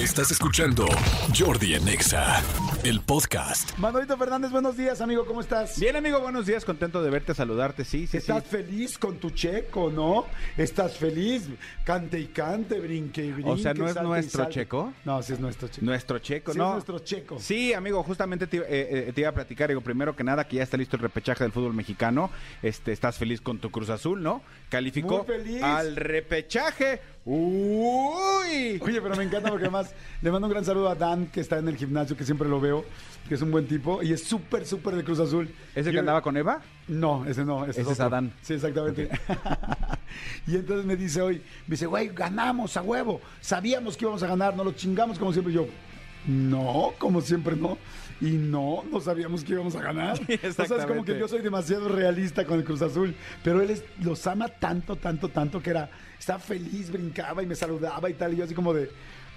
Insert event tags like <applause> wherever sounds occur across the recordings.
Estás escuchando Jordi en Exa, el podcast. Manolito Fernández, buenos días, amigo, ¿cómo estás? Bien, amigo, buenos días. Contento de verte, saludarte. Sí, sí, sí. ¿Estás feliz con tu checo, no? ¿Estás feliz? Cante y cante, brinque y brinque. O sea, ¿no es nuestro checo? No, sí es nuestro checo. Nuestro checo, Sí, ¿no? es nuestro checo. Sí, amigo, justamente te, eh, eh, te iba a platicar. Digo, primero que nada, que ya está listo el repechaje del fútbol mexicano. Este, estás feliz con tu Cruz Azul, ¿no? Calificó Muy feliz. al repechaje. Uy. Oye, pero me encanta porque además le mando un gran saludo a Dan, que está en el gimnasio, que siempre lo veo, que es un buen tipo y es súper, súper de Cruz Azul. ¿Ese que andaba con Eva? No, ese no, ese, Ese es otro. Adán. Sí, exactamente. <laughs> y entonces me dice hoy, me dice, güey, ganamos a huevo. Sabíamos que íbamos a ganar, no lo chingamos como siempre. Y yo, no, como siempre no. Y no, no sabíamos que íbamos a ganar. <laughs> O sea, es como que yo soy demasiado realista con el Cruz Azul. Pero él es- los ama tanto, tanto, tanto que era, estaba feliz, brincaba y me saludaba y tal. Y yo así como de,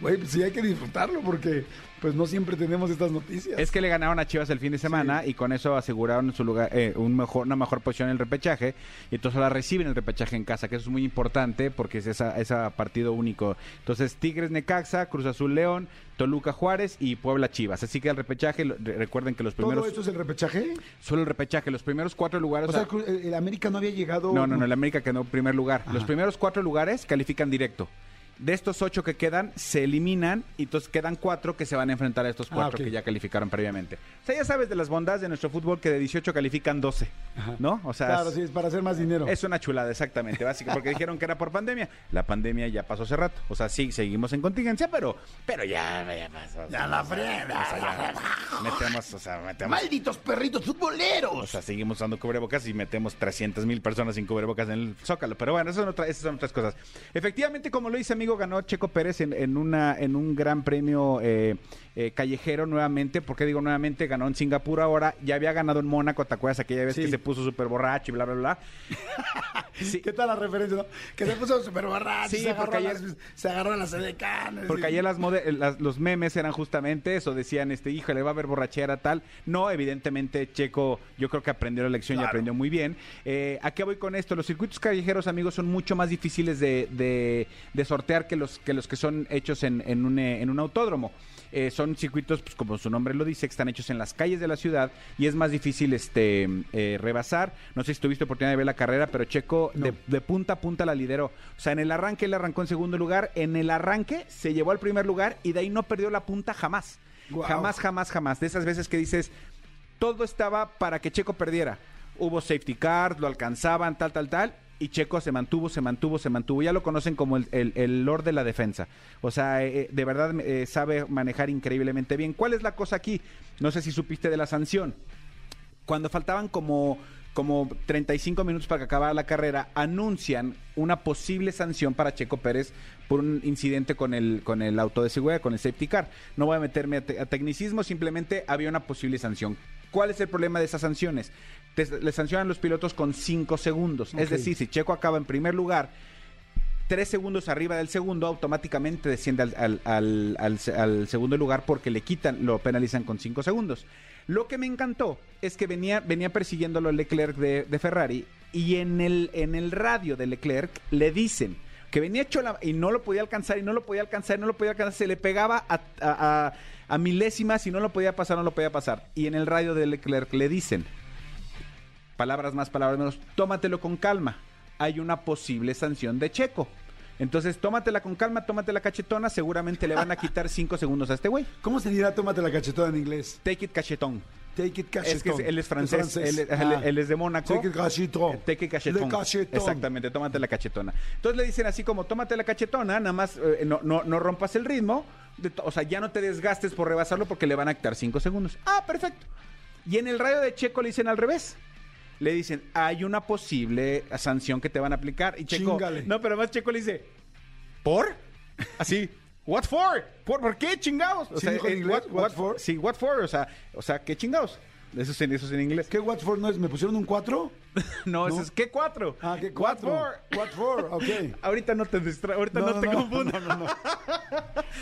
güey, pues sí hay que disfrutarlo porque pues no siempre tenemos estas noticias. Es que le ganaron a Chivas el fin de semana y con eso aseguraron su lugar, eh, un mejor, una mejor posición en el repechaje. Y entonces ahora reciben el repechaje en casa, que eso es muy importante porque es esa, esa partido único. Entonces, Tigres Necaxa, Cruz Azul León, Toluca Juárez y Puebla Chivas. Así que el repechaje, recuerden que los ¿Todo primeros. esto es el repechaje? Solo el repechaje, los primeros cuatro lugares. O sea, el América no había llegado... no, no, no, el América quedó en primer lugar. Los primeros cuatro lugares califican directo. De estos ocho que quedan, se eliminan y entonces quedan cuatro que se van a enfrentar a estos Ah, cuatro que ya calificaron previamente. O sea, ya sabes de las bondades de nuestro fútbol que de 18 califican 12, Ajá. ¿no? O sea, Claro, es- sí, es para hacer más dinero. es una chulada, exactamente, básica, porque dijeron que era por pandemia. La pandemia ya pasó hace rato. O sea, sí, seguimos en contingencia, pero, pero ya, ya pasó. Ya la frega. o sea, ya metemos, o sea, metemos. ¡Malditos perritos futboleros! O sea, seguimos usando cubrebocas y metemos 300 mil personas sin cubrebocas en el Zócalo. Pero bueno, esas son, otra- esas son otras cosas. Efectivamente, como lo dice amigo, ganó Checo Pérez en, en una, en un gran premio eh, eh, callejero nuevamente. ¿Por qué digo nuevamente? Ganó en Singapur ahora. Ya había ganado en Mónaco, ¿te acuerdas aquella vez Sí. que se puso súper borracho y bla, bla, bla? <laughs> Sí. ¿Qué tal la referencia, no? Que se puso súper borracho, Sí, se, agarró porque ayer- las, se agarró a las edecanes. Porque ayer las mode- las- los memes eran justamente eso, decían, este, híjole, va a haber borrachera, tal. No, evidentemente, Checo, yo creo que aprendió la lección y aprendió muy bien. Eh, ¿A qué voy con esto? Los circuitos callejeros, amigos, son mucho más difíciles de, de- de sortear que los que, los que son hechos en, en un, eh, en un autódromo. Eh, son circuitos, pues, como su nombre lo dice, que están hechos en las calles de la ciudad y es más difícil este eh, rebasar. No sé si tuviste oportunidad de ver la carrera, pero Checo No. de, de punta a punta la lideró. O sea, en el arranque él arrancó en segundo lugar, en el arranque se llevó al primer lugar y de ahí no perdió la punta jamás. Jamás, jamás, jamás. De esas veces que dices, todo estaba para que Checo perdiera. Hubo safety car, lo alcanzaban, tal, tal, tal. Y Checo se mantuvo, se mantuvo, se mantuvo. Ya lo conocen como el, el- Lord de la defensa. O sea, eh, de verdad eh, sabe manejar increíblemente bien. ¿Cuál es la cosa aquí? No sé si supiste de la sanción cuando faltaban como, como 35 minutos para que acabara la carrera, anuncian una posible sanción para Checo Pérez por un incidente con el, con el auto de seguridad, con el safety car. No voy a meterme a, te- a tecnicismo, simplemente había una posible sanción. ¿Cuál es el problema de esas sanciones? Te- le sancionan los pilotos con 5 segundos. Es decir, si Checo acaba en primer lugar, tres segundos arriba del segundo, automáticamente desciende al, al- al- al se- al segundo lugar porque le quitan, lo penalizan con cinco segundos. Lo que me encantó es que venía, venía persiguiéndolo Leclerc de, de Ferrari y en el, en el radio de Leclerc le dicen que venía hecho la, y no lo podía alcanzar y no lo podía alcanzar y no lo podía alcanzar, se le pegaba a, a- a- a milésimas y no lo podía pasar, no lo podía pasar. Y en el radio de Leclerc le dicen, palabras más, palabras menos, tómatelo con calma. Hay una posible sanción de Checo. Entonces, tómatela con calma, tómate la cachetona, seguramente le van a quitar <laughs> cinco segundos a este güey. ¿Cómo se dirá tómate la cachetona en inglés? Take it cachetón. Take it cachetón. Es que es- él es francés, Él, Ah. él es de Mónaco. Take it cachetón. Take it cachetón. Exactamente, tómate la cachetona. Entonces le dicen así como, tómate la cachetona, nada más eh, no, no, no rompas el ritmo, de o sea, ya no te desgastes por rebasarlo porque le van a quitar cinco segundos. Ah, perfecto. Y en el radio de Checo le dicen al revés. Le dicen, hay una posible sanción que te van a aplicar. Y Checo, Chíngale. no, pero más Checo le dice, ¿por? Así, ¿what for? ¿Por, ¿por qué chingados? O ¿Sí dijo en eh, inglés? What for? Sí, what for, o sea, o sea, ¿qué chingados? Eso es en, eso es en inglés. ¿Qué Watford no es? ¿Me pusieron un 4? <laughs> No, eso es ¿qué cuatro? Ah, ¿qué What 4? for? What for? Ok. <laughs> Ahorita no te distra ahorita no, te confundas. No, no, no. <laughs>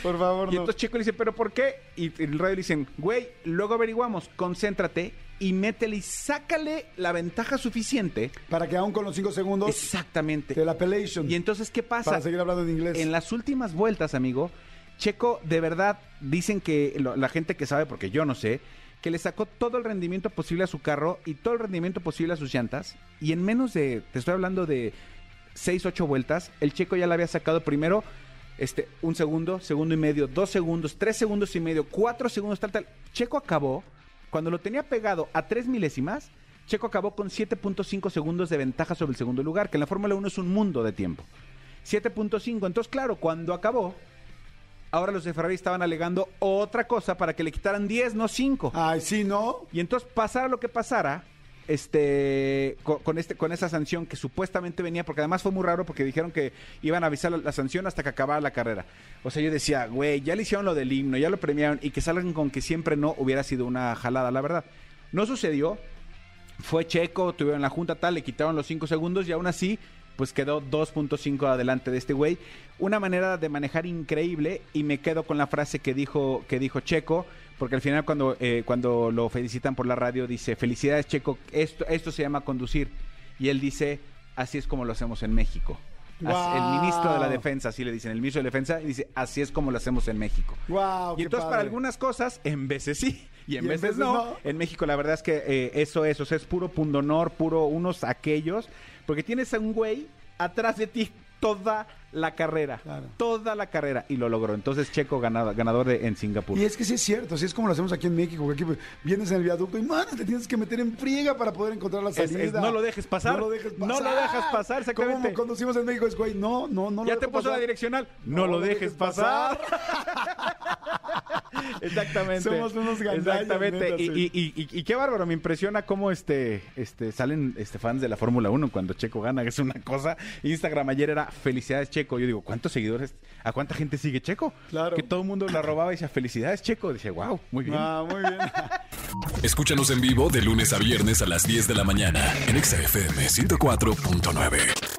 Por favor, Y no. entonces Checo le dice, ¿pero por qué? Y el radio le dicen, güey, luego averiguamos, concéntrate y métele y sácale la ventaja suficiente. Para que aún con los 5 segundos Exactamente. de la appellation. Y entonces, ¿qué pasa? Para seguir hablando en inglés. En las últimas vueltas, amigo, Checo, de verdad, dicen que lo- la gente que sabe, porque yo no sé, que le sacó todo el rendimiento posible a su carro y todo el rendimiento posible a sus llantas. Y en menos de, te estoy hablando de 6, 8 vueltas, el Checo ya le había sacado primero este, un segundo, segundo y medio, dos segundos, tres segundos y medio, cuatro segundos, tal, tal. Checo acabó, cuando lo tenía pegado a tres milésimas, Checo acabó con 7.5 segundos de ventaja sobre el segundo lugar, que en la Fórmula 1 es un mundo de tiempo. 7.5. Entonces, claro, cuando acabó, ahora los de Ferrari estaban alegando otra cosa para que le quitaran 10, no 5. Ay, sí, ¿no? Y entonces, pasara lo que pasara, este, co- con, este, con esa sanción que supuestamente venía, porque además fue muy raro porque dijeron que iban a avisar la, la sanción hasta que acabara la carrera. O sea, yo decía, güey, ya le hicieron lo del himno, ya lo premiaron y que salgan con que siempre no hubiera sido una jalada, la verdad. No sucedió, fue Checo, tuvieron la junta tal, le quitaron los 5 segundos y aún así, pues quedó 2.5 adelante de este güey. Una manera de manejar increíble y me quedo con la frase que dijo, que dijo Checo, porque al final cuando, eh, cuando lo felicitan por la radio dice, felicidades Checo, esto, esto se llama conducir. Y él dice, así es como lo hacemos en México. El ministro de la defensa, así le dicen, el ministro de defensa, y dice, así es como lo hacemos en México. Wow, Y entonces para algunas cosas, en veces sí, y en, Y veces, veces no. no. En México la verdad es que eh, eso es, o sea, es puro pundonor, puro unos aquellos, porque tienes a un güey atrás de ti toda la carrera, Claro. toda la carrera, y lo logró. Entonces Checo ganado- ganador de, en Singapur. Y es que sí es cierto, así es como lo hacemos aquí en México. que Aquí pues, vienes en el viaducto y man, te tienes que meter en friega para poder encontrar la salida. es, no lo dejes pasar. No lo dejes pasar. No lo dejas pasar, exactamente. Como conducimos en México es güey, no, no, no lo ya te dejo puso pasar. la direccional. No, lo dejes pasar. <laughs> Exactamente. Somos unos gandallas, Exactamente. neta, y, sí. y- y- y- y qué bárbaro, me impresiona cómo este, este, salen este, fans de la Fórmula 1 cuando Checo gana, que es una cosa. Instagram ayer era felicidades Checo. Yo digo, ¿cuántos seguidores? ¿A cuánta gente sigue Checo? Claro. Que todo el mundo la robaba y decía, felicidades Checo. Dice, wow, muy bien. Ah, muy bien. <laughs> Escúchanos en vivo de lunes a viernes a las 10 de la mañana en Exa FM 104.9.